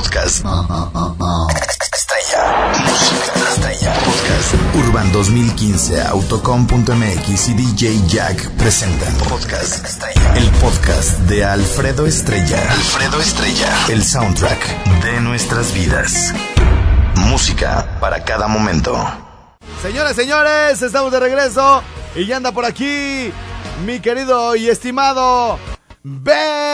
Podcast. Estrella. Música estrella. Podcast. Urban 2015, Autocom.mx y DJ Jack presentan Podcast Estrella. El podcast de Alfredo Estrella. Alfredo Estrella. El soundtrack de nuestras vidas. Música para cada momento. Señoras, señores, estamos de regreso y ya anda por aquí mi querido y estimado Bebesuke.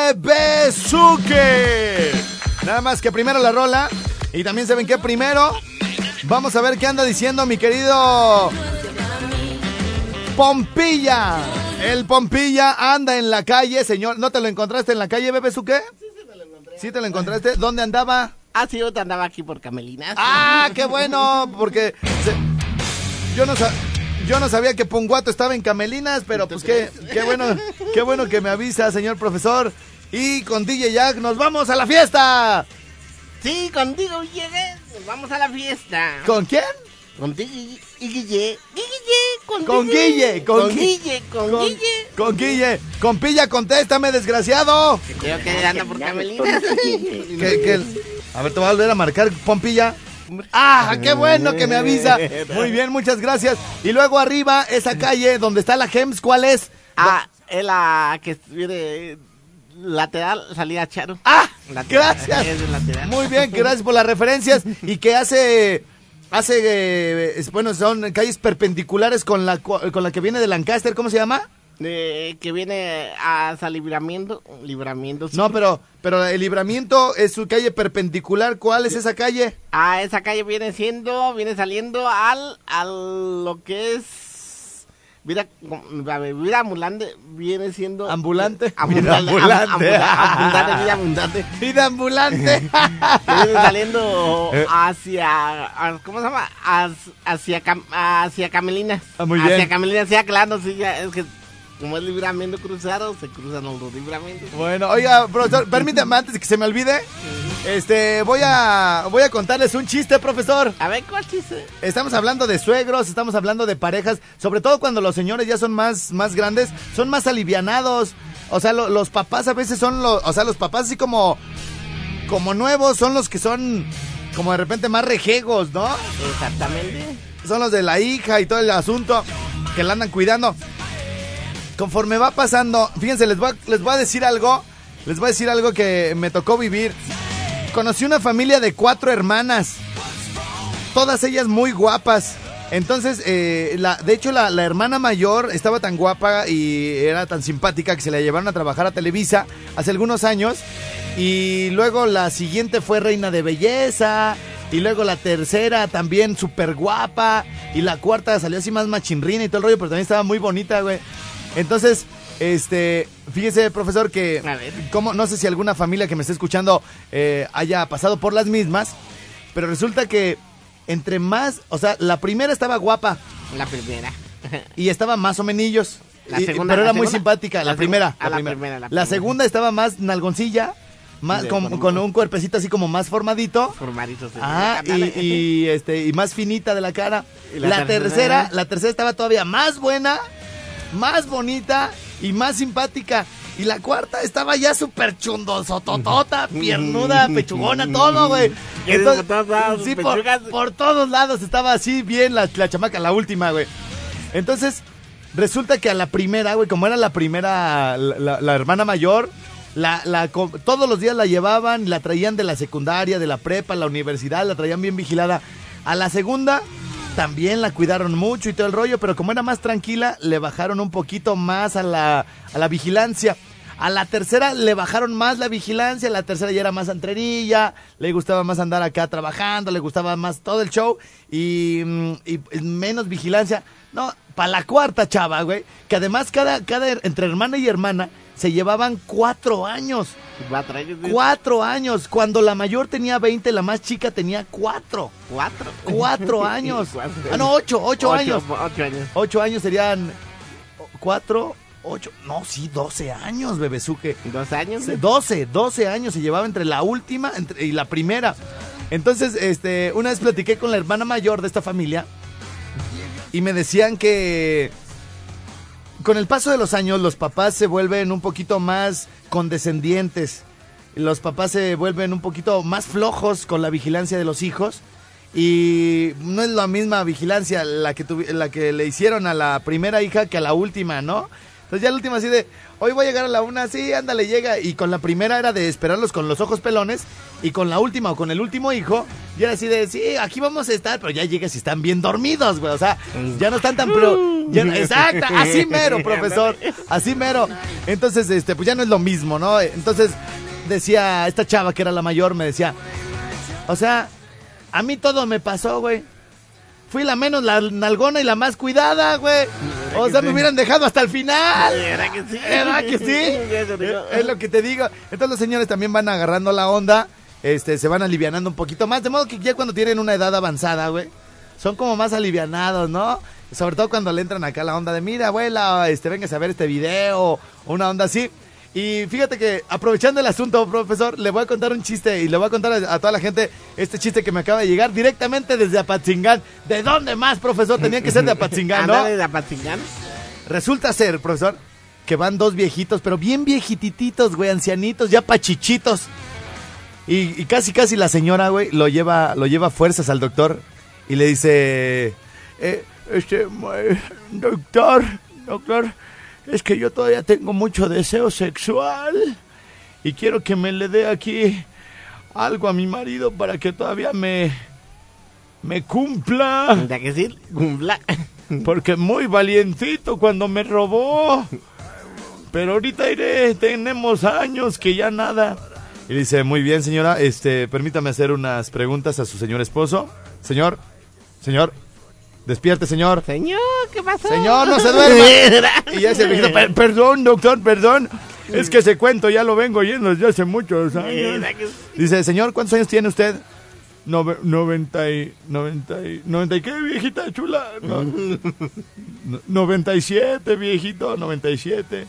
Nada más que primero la rola y también saben que primero vamos a ver qué anda diciendo mi querido Pompilla. El Pompilla anda en la calle, señor. ¿No te lo encontraste en la calle, Bebesuke? Sí, te lo encontraste. ¿Dónde andaba? Ah, sí, yo te andaba aquí por Camelinas. Ah, qué bueno, porque se- yo no sa- yo no sabía que Ponguato estaba en Camelinas, pero pues qué, qué bueno, qué bueno que me avisa, señor profesor. Y con DJ Jack nos vamos a la fiesta. Sí, contigo llegué. Vamos a la fiesta. ¿Con quién? Contigo y y Guille. Guille, con, Con Guille, con, Con Gui- Guille, con con- Guille. Con Guille. Con Pilla, contéstame, desgraciado. Creo que anda por Camelinas. A ver, te voy a volver a marcar, Pompilla. Ah, qué bueno que me avisa. Muy bien, muchas gracias. Y luego arriba, esa calle donde está la Gems, ¿cuál es? Ah, es la que viene lateral, salida Charo. Ah, Lateral, gracias. Lateral. Muy bien, gracias por las referencias. Y que hace, hace, eh, es- bueno, son calles perpendiculares con la, con la que viene de Lancaster, ¿cómo se llama? Eh, que viene hasta libramiento. Libramiento. No, pero, pero el libramiento es su calle perpendicular. ¿Cuál es esa calle? Ah, esa calle viene siendo, viene saliendo al, al lo que es vida, vida ambulante, viene siendo Ambulante. ambulante, Vida am- ambulante. vida abundante, Vida ambulante. viene saliendo Eh. hacia, ¿cómo se llama? Hacia, hacia, Cam- hacia Camelinas, Ah, muy hacia. Camelinas, sí, claro, sí, ya, es que como es libramiento cruzado, se cruzan los libramentos. Bueno, oiga, profesor, permítame antes de que se me olvide. Este, voy a, voy a contarles un chiste, profesor. A ver, ¿cuál chiste? Estamos hablando de suegros, estamos hablando de parejas, sobre todo cuando los señores ya son más, más grandes, son más alivianados. O sea, lo- los papás a veces son los, o sea, los papás así como, como nuevos son los que son como de repente más rejegos, ¿no? Exactamente. Son los de la hija y todo el asunto que la andan cuidando. Conforme va pasando, fíjense, les voy, a, les voy a decir algo, les voy a decir algo que me tocó vivir. Conocí una familia de cuatro hermanas, todas ellas muy guapas. Entonces, eh, de hecho, la, la hermana mayor estaba tan guapa y era tan simpática que se la llevaron a trabajar a Televisa hace algunos años. Y luego la siguiente fue reina de belleza. Y luego la tercera también súper guapa. Y la cuarta salió así más machinrina y todo el rollo, pero también estaba muy bonita, güey. Entonces, este, fíjese, profesor, que A ver. como no sé si alguna familia que me esté escuchando eh, haya pasado por las mismas, pero resulta que entre más, o sea, la primera estaba guapa La primera. y estaba más o menillos. La y- segunda, pero la era muy segunda. simpática, la, La segu- primera, ah, la primera. la primera. segunda estaba más nalgoncilla, más, De con, forma- con un cuerpecito así como más formadito. Formaditos. sí. Ah, y, este y más finita de la cara. Y La, la tercera, tercera. la tercera estaba todavía más buena, más bonita y más simpática. Y la cuarta estaba ya súper chundosototota, piernuda, pechugona, todo, güey. Y por todos lados, sí, por, por todos lados estaba así bien la, la chamaca, la última, güey. Entonces, resulta que a la primera, güey, como era la primera, la, la- la hermana mayor, la, la todos los días la llevaban, la traían de la secundaria, de la prepa, la universidad, la traían bien vigilada. A la segunda, también la cuidaron mucho y todo el rollo, pero como era más tranquila, le bajaron un poquito más a la, a la vigilancia. A la tercera le bajaron más la vigilancia, la tercera ya era más antrerilla, le gustaba más andar acá trabajando, le gustaba más todo el show y, mm, y menos vigilancia. No, para la cuarta chava, güey, que además cada, cada entre hermana y hermana se llevaban cuatro años. Cuatro años. ¿sí? Cuatro años. Cuando la mayor tenía 20, la más chica tenía cuatro. Cuatro. Cuatro años. Ah, no, ocho, ocho años. Ocho años. Ocho años serían cuatro, ocho, no, sí, doce años, bebezuque. Dos años. 12, 12 años se llevaba entre la última entre- y la primera. Entonces, este, una vez platiqué con la hermana mayor de esta familia y me decían que con el paso de los años los papás se vuelven un poquito más condescendientes. los papás se vuelven un poquito más flojos con la vigilancia de los hijos y no es la misma vigilancia la que la que le hicieron a la primera hija que a la última, ¿no? Entonces ya la última así de, hoy voy a llegar a la una, sí, ándale, llega. Y con la primera era de esperarlos con los ojos pelones. Y con la última o con el último hijo, ya era así de, sí, aquí vamos a estar. Pero ya llegas y están bien dormidos, güey. O sea, ya no están tan pro... ya así mero, profesor. Así mero. Entonces, este, pues ya no es lo mismo, ¿no? Entonces, decía, esta chava que era la mayor, me decía, o sea, a mí todo me pasó, güey. Fui la menos la nalgona y la más cuidada, güey. O sea, me hubieran dejado hasta el final. ¿Verdad que sí? ¿Verdad que sí? Es lo que te digo. Entonces los señores también van agarrando la onda, este, se van alivianando un poquito más. De modo que ya cuando tienen una edad avanzada, güey, son como más alivianados, ¿no? Sobre todo cuando le entran acá la onda de, mira, abuela, este, vengas a ver este video, una onda así. Y fíjate que, aprovechando el asunto, profesor, le voy a contar un chiste y le voy a contar a, a toda la gente este chiste que me acaba de llegar directamente desde Apatzingán. ¿De dónde más, profesor? Tenía que ser de Apatzingán, ¿no? De Apatzingán. Resulta ser, profesor, que van dos viejitos, pero bien viejitititos, güey, ancianitos, ya pachichitos. Y, y casi, casi la señora, güey, lo lleva, lo lleva a fuerzas al doctor y le dice, eh, este, eh, doctor, doctor, es que yo todavía tengo mucho deseo sexual y quiero que me le dé aquí algo a mi marido para que todavía me, me cumpla. ¿Verdad que sí? Cumpla. Porque muy valientito cuando me robó. Pero ahorita iré, tenemos años que ya nada. Y dice, muy bien señora, este, permítame hacer unas preguntas a su señor esposo. Señor, señor, despierte señor. Señor, ¿qué pasó? Señor, no se duerma. Y ya se viejito, "Per- perdón doctor, perdón. Es que ese cuento ya lo vengo oyendo desde hace muchos años. Dice, señor, ¿cuántos años tiene usted? Nove- noventa y... Noventa y... ¿Noventa y qué, viejita chula? No, no- 97, viejito, 97.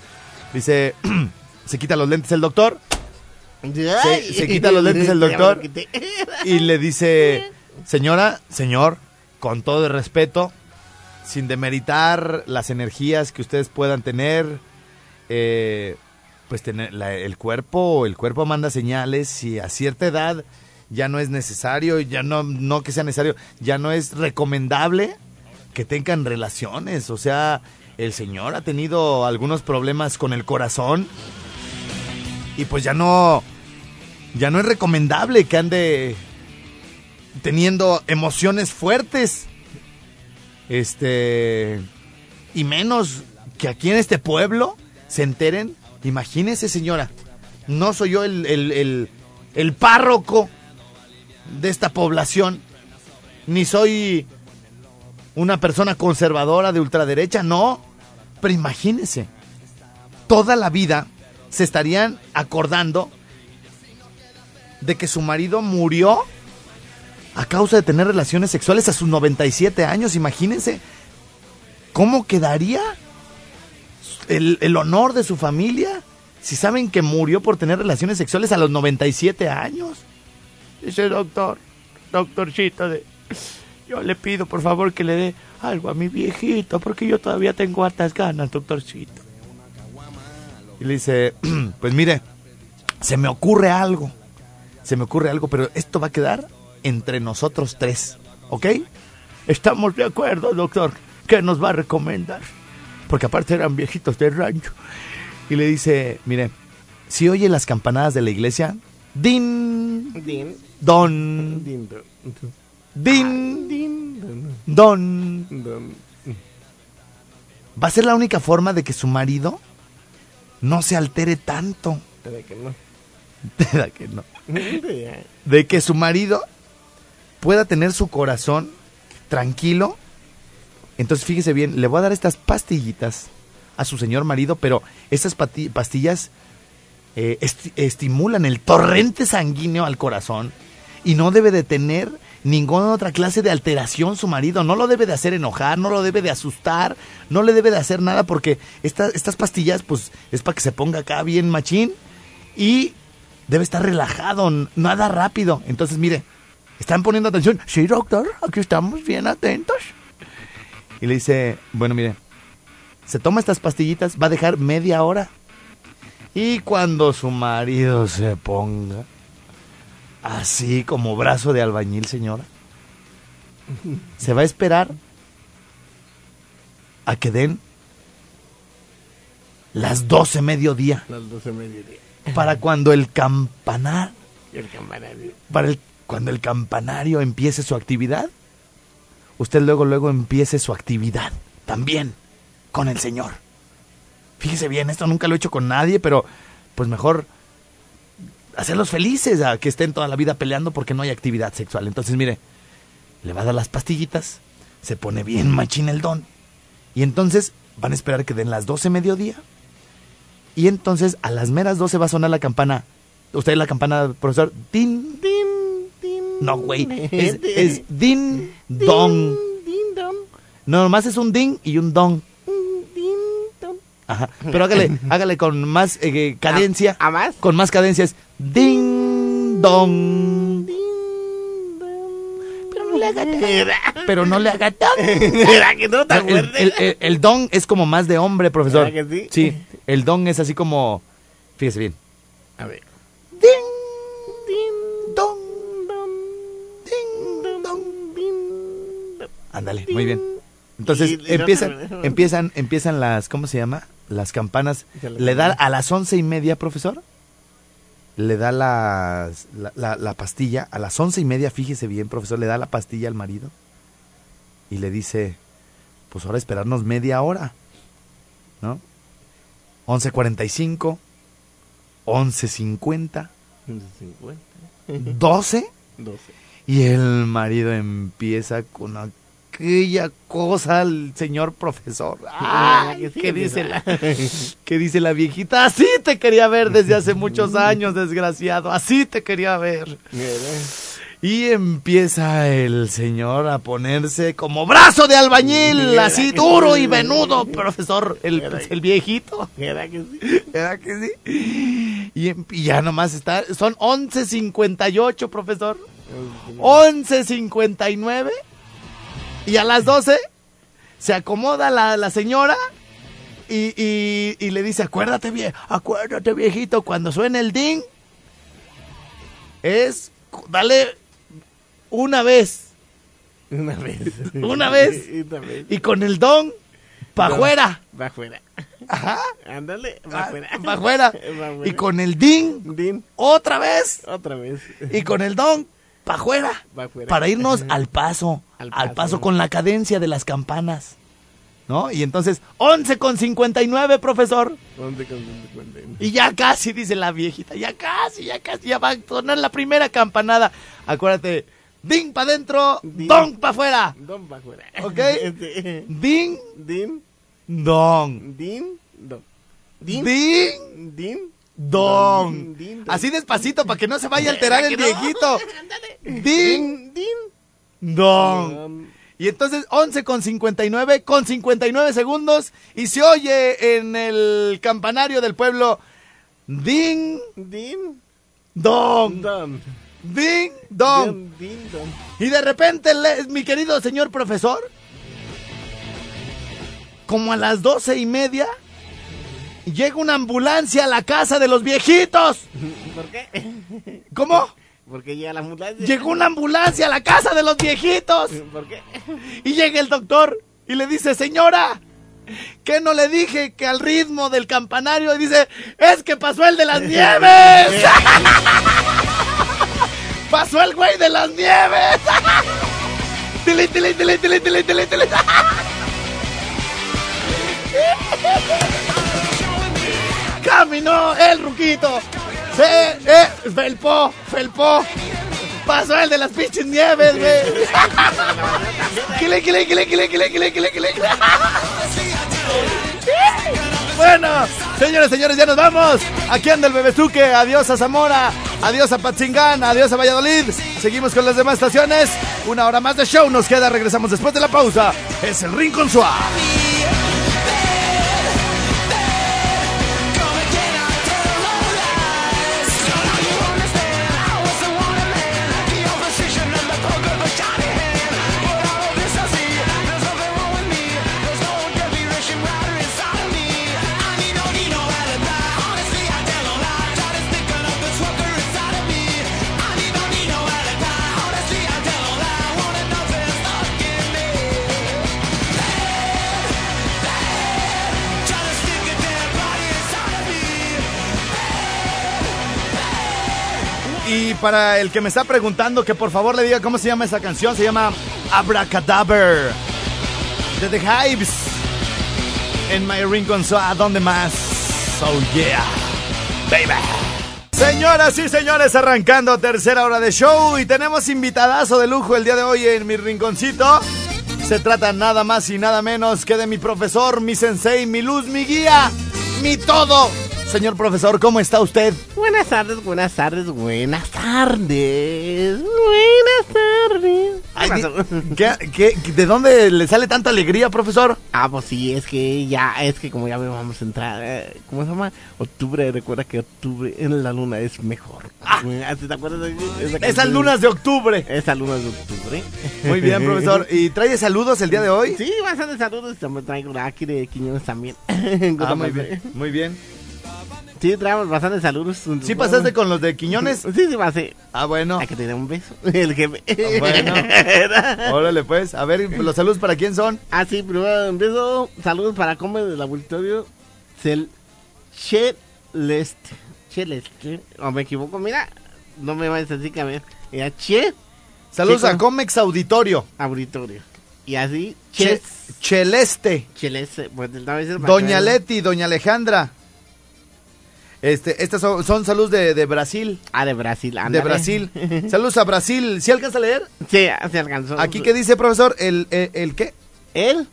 Dice, se quita los lentes el doctor Ay. se quita los lentes el doctor. y le dice, señora, señor, con todo el respeto, sin demeritar las energías que ustedes puedan tener, eh, pues tener el cuerpo, el cuerpo manda señales y a cierta edad ya no es necesario, ya no, no que sea necesario, ya no es recomendable que tengan relaciones. O sea, el señor ha tenido algunos problemas con el corazón y pues ya no, ya no es recomendable que ande teniendo emociones fuertes. Este. Y menos que aquí en este pueblo se enteren. Imagínese, señora. No soy yo el, el, el- el párroco de esta población. Ni soy una persona conservadora de ultraderecha, no. Pero imagínese. Toda la vida se estarían acordando de que su marido murió a causa de tener relaciones sexuales a sus 97 años. Imagínense cómo quedaría el, honor de su familia si saben que murió por tener relaciones sexuales a los 97 años. Dice doctor, doctorcito, de, yo le pido por favor que le dé algo a mi viejito porque yo todavía tengo hartas ganas, doctorcito. Y le dice, pues mire, se me ocurre algo se me ocurre algo, pero esto va a quedar entre nosotros tres, ¿ok? Estamos de acuerdo, doctor. ¿Qué nos va a recomendar? Porque aparte eran viejitos de rancho. Y le dice, mire, si oye las campanadas de la iglesia, din, Din, don, din, din, din, don, don. Va a ser la única forma de que su marido no se altere tanto. ¿Verdad que no? ¿Verdad que no? De que su marido pueda tener su corazón tranquilo. Entonces fíjese bien, le voy a dar estas pastillitas a su señor marido, pero estas pastillas eh, esti- estimulan el torrente sanguíneo al corazón y no debe de tener ninguna otra clase de alteración su marido, no lo debe de hacer enojar, no lo debe de asustar, no le debe de hacer nada porque esta- estas pastillas pues es para que se ponga acá bien machín y debe estar relajado, nada rápido. Entonces, mire, ¿están poniendo atención? Sí, doctor, aquí estamos bien atentos. Y le dice, bueno, mire, se toma estas pastillitas, va a dejar media hora. Y cuando su marido se ponga así como brazo de albañil, señora, se va a esperar a que den las 12 mediodía Las 12 mediodía. para cuando el campanar, el campanario. para el, cuando el campanario empiece su actividad, usted luego luego empiece su actividad también con el Señor. Fíjese bien, esto nunca lo he hecho con nadie, pero pues mejor hacerlos felices a que estén toda la vida peleando porque no hay actividad sexual. Entonces, mire, le va a dar las pastillitas, se pone bien machín el don, y entonces van a esperar que den las 12 mediodía, y entonces a las meras 12 va a sonar la campana. ¿Usted la campana, profesor? Din, din. No, güey, es, es din, don. Din, don. No, nomás es un din y un don. Din, don. Ajá. Pero hágale, hágale con más eh, cadencia. ¿A más? Con más cadencia es ding dong. Din, don. Pero no le haga tan- Pero no le haga tan. era que no te El, el- el- el don es como más de hombre, profesor. ¿Verdad que sí? Sí, el don es así como. Fíjese bien. A ver. Ding Din, dong. don. Ding dong. Din, don. Ándale, muy bien. Entonces Y- y no te- empiezan, empiezan, empiezan las, ¿cómo se llama? Las campanas. Le da a las once y media, profesor. Le da las- la, la, la pastilla. A las once y media, fíjese bien, profesor, le da la pastilla al marido. Y le dice, pues ahora esperarnos media hora. ¿No? 11.45, 11.50, 50. 12. 12. Y el marido empieza con aquella cosa al señor profesor. ¡Ay! sí, ¿Qué dice la, qué dice la viejita? Así te quería ver desde hace muchos años, desgraciado. Así te quería ver. Y empieza el señor a ponerse como brazo de albañil, así duro y venudo, profesor, el, que- el viejito. Mira que sí. ¿Verdad que sí? Y, em- y ya nomás está, son 11.58, profesor. 11.59 y a las 12 se acomoda la, la señora y, y- y le dice, acuérdate bien, acuérdate viejito, cuando suene el ding, es, dale una vez Una vez. Una vez. Una vez. y con el don, pa' No. afuera. Afuera. Ajá, Ándale, va ah, afuera. pa' afuera. Y con el ding, Din, otra vez. otra vez. Y con el don, pa' afuera. Afuera. Para irnos al paso, Al al paso. paso con la cadencia de las campanas. ¿No? Y entonces, 11 con 59, profesor. ¿Dónde con dónde cuenten? Y ya casi, dice la viejita, ya casi, ya casi, ya va a sonar la primera campanada. Acuérdate, ding pa' adentro, Ding. don pa' afuera. Don va afuera. ¿Ok? Sí. Ding, Din, don. din, don. Din, Ding, din, don. Din, don. Así despacito para que no se vaya a alterar el viejito. Din, din, don. don. Y entonces 11 con 59, con 59 segundos, y se oye en el campanario del pueblo, ding, Din, dong, don. ding, dong. Din, din, don. Y de repente, le- mi querido señor profesor, como a las doce y media, llega una ambulancia a la casa de los viejitos. ¿Por qué? ¿Cómo? Porque llega la ambulancia. Llegó una ambulancia a la casa de los viejitos. ¿Por qué? Y llega el doctor y le dice, señora, ¿qué no le dije que al ritmo del campanario? Y dice, es que pasó el de las nieves. pasó el güey de las nieves. Tili, tili, tili, tili, tili, tili, tili. Caminó el ruquito. Se, eh, felpó, felpó. Pasó el de las pinches nieves, güey. Quile, quile, quile, quile, quile, quile, quile, quile. Bueno, señores, señores, ya nos vamos. Aquí anda el Bebezuque. Adiós a Zamora. Adiós a Patzingán. Adiós a Valladolid. Seguimos con las demás estaciones. Una hora más de show nos queda. Regresamos después de la pausa. Es el Rincón Suave. Para el que me está preguntando, que por favor le diga cómo se llama esa canción, se llama Abracadaver de The Hives. En My Rincon, so, ¿a dónde más? Oh yeah, baby. Señoras y señores, arrancando tercera hora de show y tenemos invitadazo de lujo el día de hoy en mi rinconcito. Se trata nada más y nada menos que de mi profesor, mi sensei, mi luz, mi guía, mi todo. Señor profesor, ¿cómo está usted? Buenas tardes, buenas tardes, buenas tardes. Buenas tardes. Ay, di- ¿qué- qué- de dónde le sale tanta alegría, profesor? Ah, pues sí, es que ya, es que como ya vamos a entrar, eh, ¿cómo se llama? Octubre, recuerda que octubre en la luna es mejor. Ah, ¿Te acuerdas de esa Esas lunas de octubre. Esas lunas de octubre. Muy bien, profesor. ¿Y trae saludos el día de hoy? Sí, bastante saludos. También traigo aquí de Quiñones también. Ah, muy bien. Muy bien. Sí, traemos bastantes saludos. ¿Sí pasaste con los de Quiñones? Sí, sí, pasé. Ah, bueno. Hay que tener un beso. El jefe. Bueno. Órale, pues. A ver, los saludos para quién son. Ah, sí, primero empiezo. Saludos para Come del Laboratorio Cel Cheleste. Cheleste. O me equivoco, mira. No me vayas a decir que a ver. Era Che Saludos a. Comex Auditorio. Auditorio. Y así, Che- Che Cheleste. Cheleste. Pues Doña Leti, Doña Alejandra. Este, estas son, son saludos de, de Brasil. Ah, de Brasil. De ándale. Brasil. Saludos a Brasil. ¿Sí alcanza a leer? Sí, se alcanzó. Aquí que dice, profesor, el, el, el qué? Él,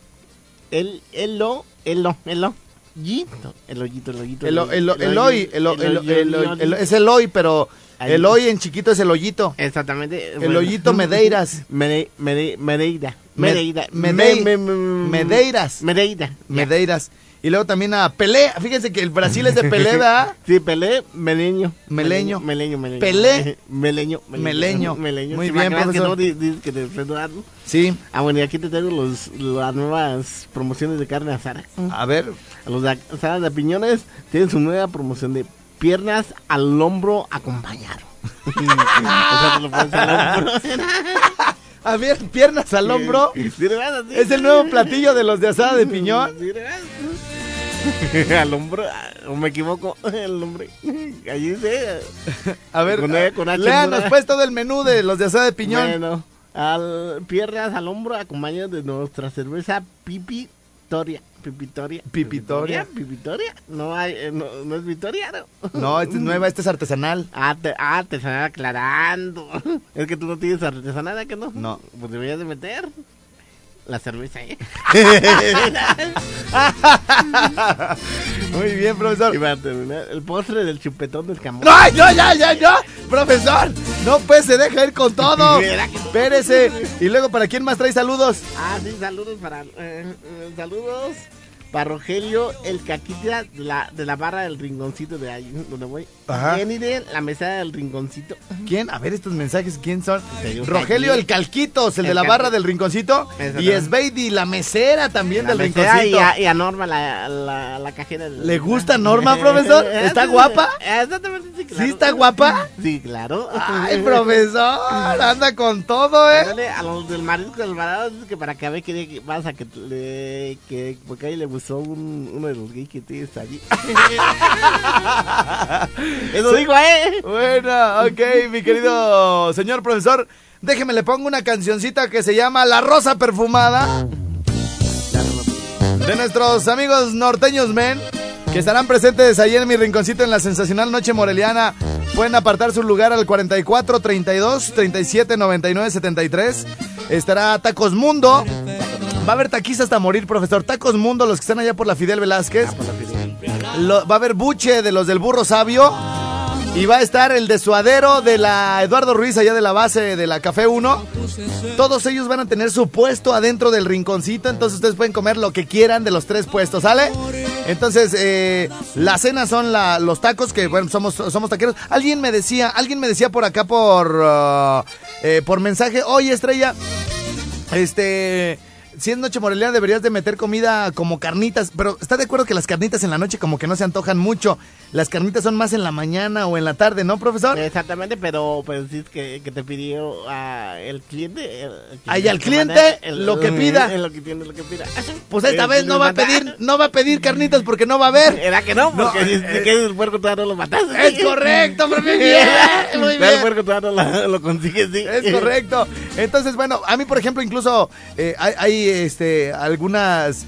el, el lo, el lo, el lo. Yito, el hoyito, el hoyito. El, el, el, el hoy, el, el- el- el- hoyo- el- es el hoy, pero Ahí. el hoy en chiquito es el hoyito. Exactamente. El hoyito Medeiras. Mede, Mede- Medeira. Me- Medeira. Medei- Me- me- me- Medeiras. Medeira. ya. Medeiras. Y luego también a Pelé. Fíjense que el Brasil es de Pelé, ¿verdad? Sí, Pelé, Meleño. Meleño. Meleño, Meleño. Pelé. Meleño. Meleño. Meleño. Muy Sí, bien, para que profesor. no, que te dando. Sí. Ah, bueno, y aquí te traigo los, las nuevas promociones de carne asada. A ver. Los de asadas de piñones tienen su nueva promoción de piernas al hombro acompañado. o sea, te lo pones al hombro. A ver, piernas al hombro. Sí, sí. Es el nuevo platillo de los de asada de piñón. Al hombro, ah, o me equivoco, el hombre. Allí dice. A ver, Con E, con H, léanos ¿no? pues todo el menú de los de asada de piñón. Bueno, al, piernas al hombro acompañado de nuestra cerveza Pipitoria. Pipitoria. Pipitoria. Pipitoria. No, hay, eh, no, no es Victoria, ¿no? No, esta es nueva, esta es artesanal. Ah, te, ah, te están aclarando. Es que tú no tienes artesanal, ¿a que no? No. Pues deberías de meter la cerveza, ¿eh? Muy bien, profesor. Y para terminar, el postre del chupetón del camón. ¡No, no, ya, ya, ya! ¡Profesor! No, pues se deja ir con todo. Espérese. Y luego, ¿para quién más trae saludos? Ah, sí, saludos para... eh, eh, saludos para Rogelio, el caquita de la, de la barra del rinconcito de ahí, donde voy. Ajá. Jenny de la mesa del rinconcito. ¿Quién? A ver estos mensajes, ¿quién son? Rogelio el Calquitos, el, El de la barra del rinconcito. Y Exactamente. Sveidi, la mesera también La del mesera rinconcito. y a, y a Norma, la, la, la cajera. del- ¿Le gusta Norma, profesor? ¿Está guapa? Exactamente, sí, claro. ¿Sí está guapa? Sí, claro. Ay, profesor, anda con todo, ¿eh? Ándale, a los del marisco del varado dice que para que a ver qué vas a que le que porque ahí le gustó un, uno de los gays que tienes allí. Eso digo, eh. Bueno, ok, mi querido señor profesor. Déjeme, le pongo una cancioncita que se llama La Rosa Perfumada. De nuestros amigos norteños men, que estarán presentes ahí en mi rinconcito en la sensacional Noche Moreliana. Pueden apartar su lugar al 44 32 37 99 73. Estará Tacos Mundo. Va a haber taquis hasta morir, profesor. Tacos Mundo, los que están allá por la Fidel Velázquez. Lo- va a haber buche de los del burro sabio. Y va a estar el de suadero de la Eduardo Ruiz allá de la base de la Café 1. Todos ellos van a tener su puesto adentro del rinconcito. Entonces ustedes pueden comer lo que quieran de los tres puestos, ¿sale? Entonces, eh, la cena son la- los tacos, que bueno, somos, somos taqueros. Alguien me decía, alguien me decía por acá por, ah, eh, por mensaje, oye Estrella, este, si es noche moreliana deberías de meter comida como carnitas, pero ¿está de acuerdo que las carnitas en la noche como que no se antojan mucho? Las carnitas son más en la mañana o en la tarde, ¿no, profesor? Exactamente, pero pues que, que te pidió ah, el cliente. el- el Ay, al cliente, lo que pida. eh, lo que tiene, lo que pida. Pues esta Eh, vez no va a pedir, no va a pedir carnitas porque no va a haber. ¿Era que no? No, Porque eh, si que el puerco todavía no lo mataste. Es correcto, muy bien, muy bien. El puerco todavía no lo, lo consigues, sí. Es correcto. Entonces, bueno, a mí, por ejemplo, incluso eh, hay, hay, este, algunas.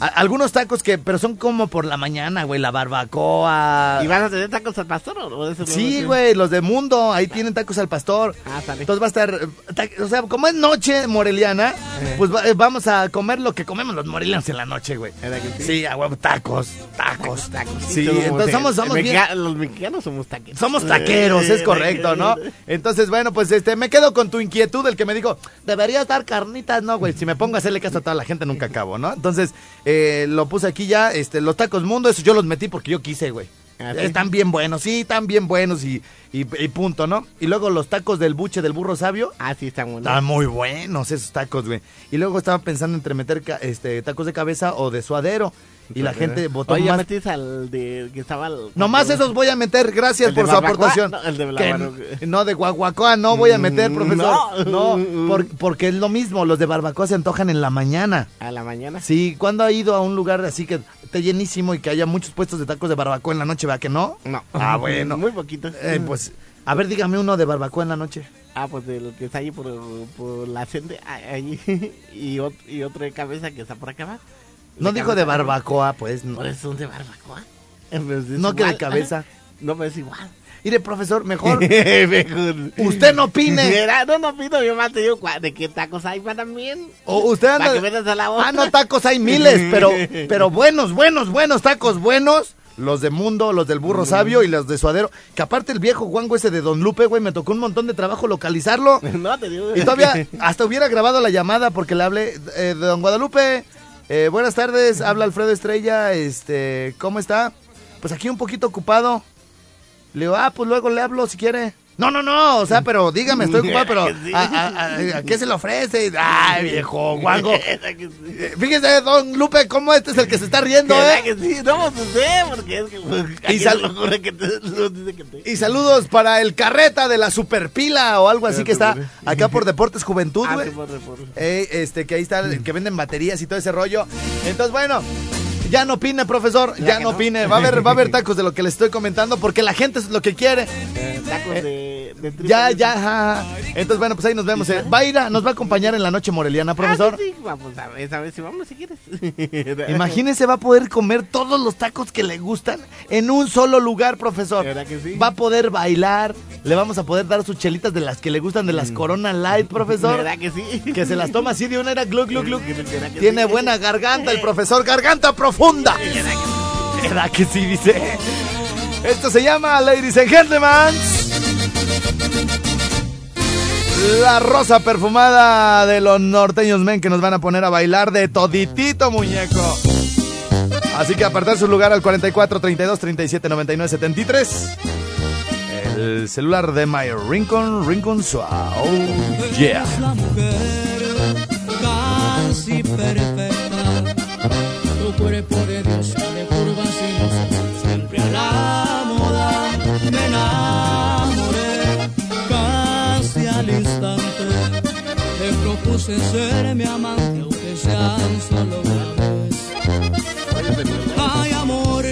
A- algunos tacos que, pero son como por la mañana, güey, la barbacoa. ¿Y vas a tener tacos al pastor o eso? Sí, güey, los de Mundo, ahí tienen tacos al pastor. Ah, sale. Entonces va a estar, eh, ta- o sea, como es noche moreliana, pues va- eh, vamos a comer lo que comemos los morelianos en la noche, güey. ¿Era que sí? Sí, a huevo, tacos, tacos. Tacos. Sí, Somos, entonces eh, somos, somos bien, Los mexicanos somos taqueros. somos taqueros, es Eh, correcto, ¿no? Entonces, bueno, pues este, me quedo con tu inquietud, el que me dijo, deberías dar carnitas, no, güey, si me pongo a hacerle caso a toda la gente nunca acabo, ¿no? Entonces, eh, lo puse aquí ya, este, los tacos mundo, esos yo los metí porque yo quise, güey. ¿Ah, sí? Están bien buenos, sí, están bien buenos y, y, y punto, ¿no? Y luego los tacos del buche del burro sabio, Ah, sí, están buenos. están muy buenos esos tacos, güey. Y luego estaba pensando entre meter este, tacos de cabeza o de suadero. Y la gente votó Oye, más metiste al de que estaba al- Nomás esos voy a meter, gracias ¿El por su aportación. No, el de Que no, de guaguacoa no voy a meter, Mm, profesor. no. No, por- porque es lo mismo, los de barbacoa se antojan en la mañana. A la mañana. Sí, ¿cuándo ha ido a un lugar así que esté llenísimo y que haya muchos puestos de tacos de barbacoa en la noche, va que no? No. Ah, bueno. Muy poquito. Eh, pues, a ver, dígame uno de barbacoa en la noche. Ah, pues de lo que está ahí por, por la ah, ahí, y, ot- y otro de cabeza que está por acá abajo. No dijo de barbacoa, pues. No, Por eso son de barbacoa. Pues, No que de cabeza. No, pero es igual. Mire, profesor, mejor Mejor. usted no opine. Mira, no, no pido, yo más te digo de qué tacos hay para también. O usted anda... Que a la otra. Ah, no, tacos hay miles, pero, pero buenos, buenos, buenos tacos buenos. Los de Mundo, los del Burro Sabio y los de Suadero. Que aparte el viejo guango ese de Don Lupe, güey, me tocó un montón de trabajo localizarlo. No, te digo. Y todavía hasta hubiera grabado la llamada porque le hablé eh, de Don Guadalupe. Eh, buenas tardes, habla Alfredo Estrella. Este, ¿cómo está? Pues aquí un poquito ocupado. Le digo, ah, pues luego le hablo si quiere. No, no, no, o sea, pero dígame, estoy ocupado, pero. ¿a, a- a- a qué se le ofrece? Ay, viejo guango. ¿Verdad que sí? Fíjese, don Lupe, cómo este es el que se está riendo, ¿Verdad ¿eh? que sí? No, pues sé, porque es que. pues, aquí sal- se lo juro que te, dice que te- Y saludos para el carreta de la superpila o algo así que está acá por Deportes Juventud, Ah, güey. Eh, este, que ahí está, que venden baterías y todo ese rollo. Entonces, bueno, ya no opine, profesor, ya, no no. opine. Va a haber, va a haber tacos de lo que le estoy comentando, porque la gente es lo que quiere. eh, tacos de, de. Ya, ya, ajá. Entonces, bueno, pues ahí nos vemos. eh. Va a ir, a- nos va a acompañar en la noche moreliana, profesor. Ah, sí, sí, vamos a ver, a ver si vamos si quieres. Imagínese, va a poder comer todos los tacos que le gustan en un solo lugar, profesor. ¿Verdad que sí? Va a poder bailar, le vamos a poder dar sus chelitas de las que le gustan, de las Corona Light, profesor. ¿Verdad que sí? Que se las toma así de una era glu glu glu. ¿Verdad que Tiene sí? buena garganta el profesor, garganta profunda. ¿Verdad que sí dice? Esto se llama, ladies and gentlemen, la rosa perfumada de los norteños men que nos van a poner a bailar de toditito muñeco. Así que apartar su lugar al 44 32 37 99 73. El celular de My Rincon Rincon. Oh, yeah. Casi perfecta. Tu cuerpo propuse ser mi amante, aunque sean solo una vez. Ay, amor,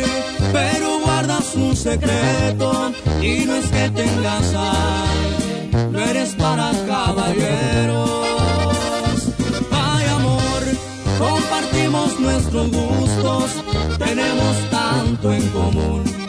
pero guardas un secreto y no es que tengas a alguien, no eres para caballeros. Ay, amor, compartimos nuestros gustos, tenemos tanto en común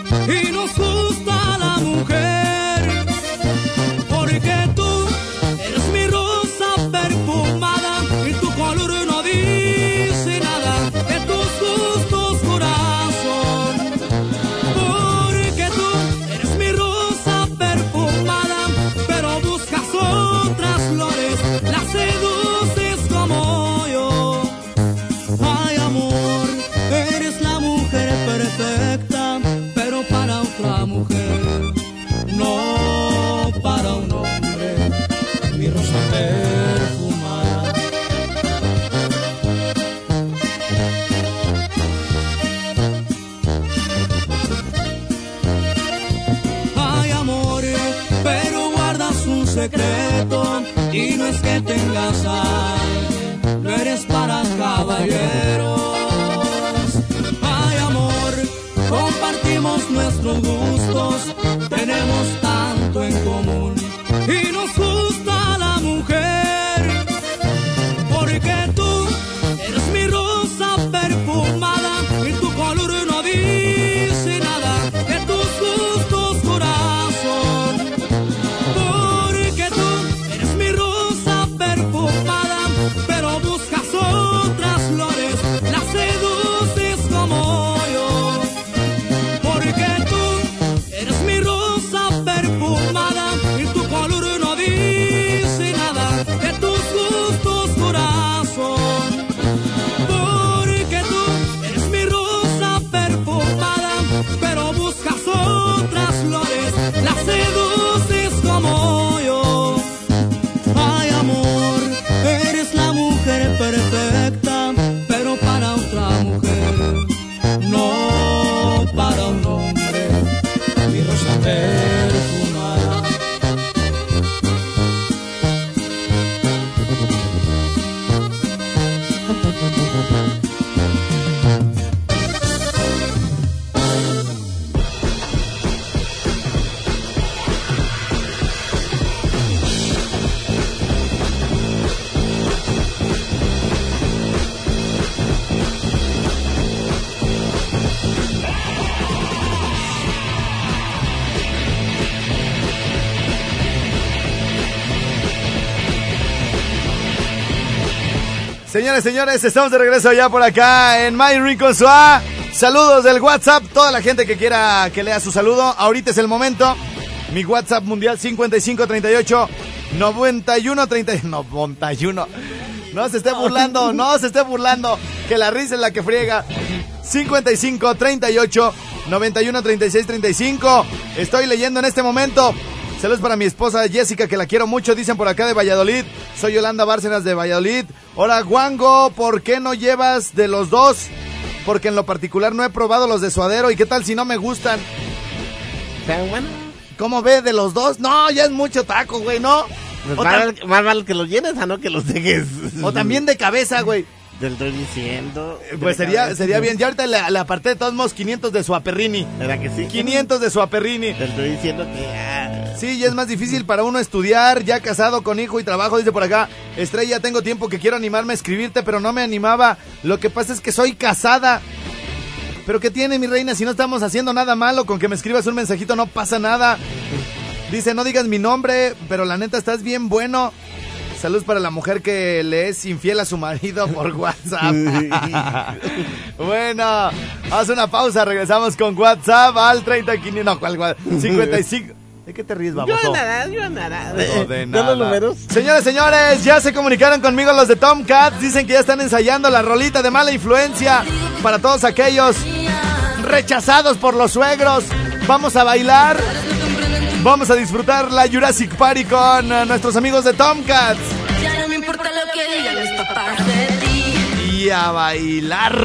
Señores, señores, estamos de regreso ya por acá en My Suá. Saludos del WhatsApp, toda la gente que quiera que lea su saludo. Ahorita es el momento. Mi WhatsApp mundial 5538 91 30 91. No se esté burlando, no se esté burlando, que la risa es la que friega. 55 38 91 36 35. Estoy leyendo en este momento. Saludos para mi esposa Jessica, que la quiero mucho, dicen por acá de Valladolid. Soy Yolanda Bárcenas de Valladolid. Hola, Guango, ¿por qué no llevas de los dos? Porque en lo particular no he probado los de suadero. ¿Y qué tal si no me gustan? Pero bueno, ¿Cómo ve de los dos? No, ya es mucho taco, güey, ¿no? pues más, vale que los llenes a no que los dejes. o también de cabeza, güey. Te lo estoy diciendo. Pues De sería, sería bien. Ya ahorita le, le aparté de todos modos 500 de su aperrini. ¿Verdad que sí? 500 de su aperrini. Te estoy diciendo que. ah, Sí, ya es más difícil para uno estudiar, ya casado con hijo y trabajo, dice por acá. Estrella, tengo tiempo que quiero animarme a escribirte, pero no me animaba. Lo que pasa es que soy casada. Pero ¿qué tiene, mi reina? Si no estamos haciendo nada malo, con que me escribas un mensajito no pasa nada. Dice, no digas mi nombre, pero la neta estás bien bueno. Saludos para la mujer que le es infiel a su marido por WhatsApp. bueno, haz una pausa, regresamos con WhatsApp al 35, no, ¿cuál WhatsApp? 55. ¿De qué te ríes, Yo baboso? nada, yo nada. No, de ¿Dan nada. los números? Señores, señores, ya se comunicaron conmigo los de Tomcats. Dicen que ya están ensayando la rolita de mala influencia para todos aquellos rechazados por los suegros. Vamos a bailar. Vamos a disfrutar la Jurassic Party con eh, nuestros amigos de Tomcats. Ya no me importa lo que digan los papás de ti. Y a bailar.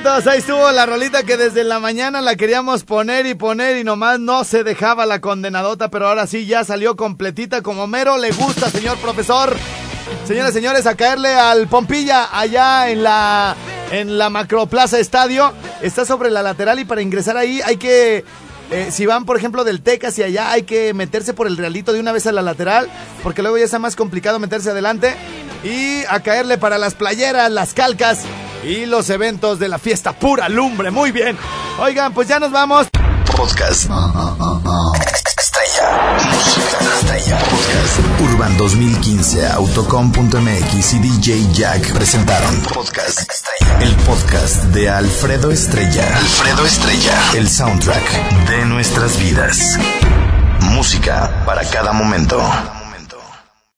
Todos ahí estuvo la rolita que desde la mañana la queríamos poner y poner y nomás no se dejaba la condenadota, pero ahora sí ya salió completita como mero le gusta, señor profesor. Señoras señores, a caerle al Pompilla allá en la en la Macroplaza Estadio. Está sobre la lateral y para ingresar ahí hay que eh, si van, por ejemplo, del Tecas y allá, hay que meterse por el realito de una vez a la lateral, porque luego ya está más complicado meterse adelante. Y a caerle para las playeras, las calcas y los eventos de la fiesta pura lumbre. Muy bien. Oigan, pues ya nos vamos. Podcast. Estrella. Música estrella. Podcast. Urban 2015, Autocom.mx y DJ Jack presentaron Podcast Estrella. El podcast de Alfredo Estrella. Alfredo Estrella. El soundtrack de nuestras vidas. Música para cada momento.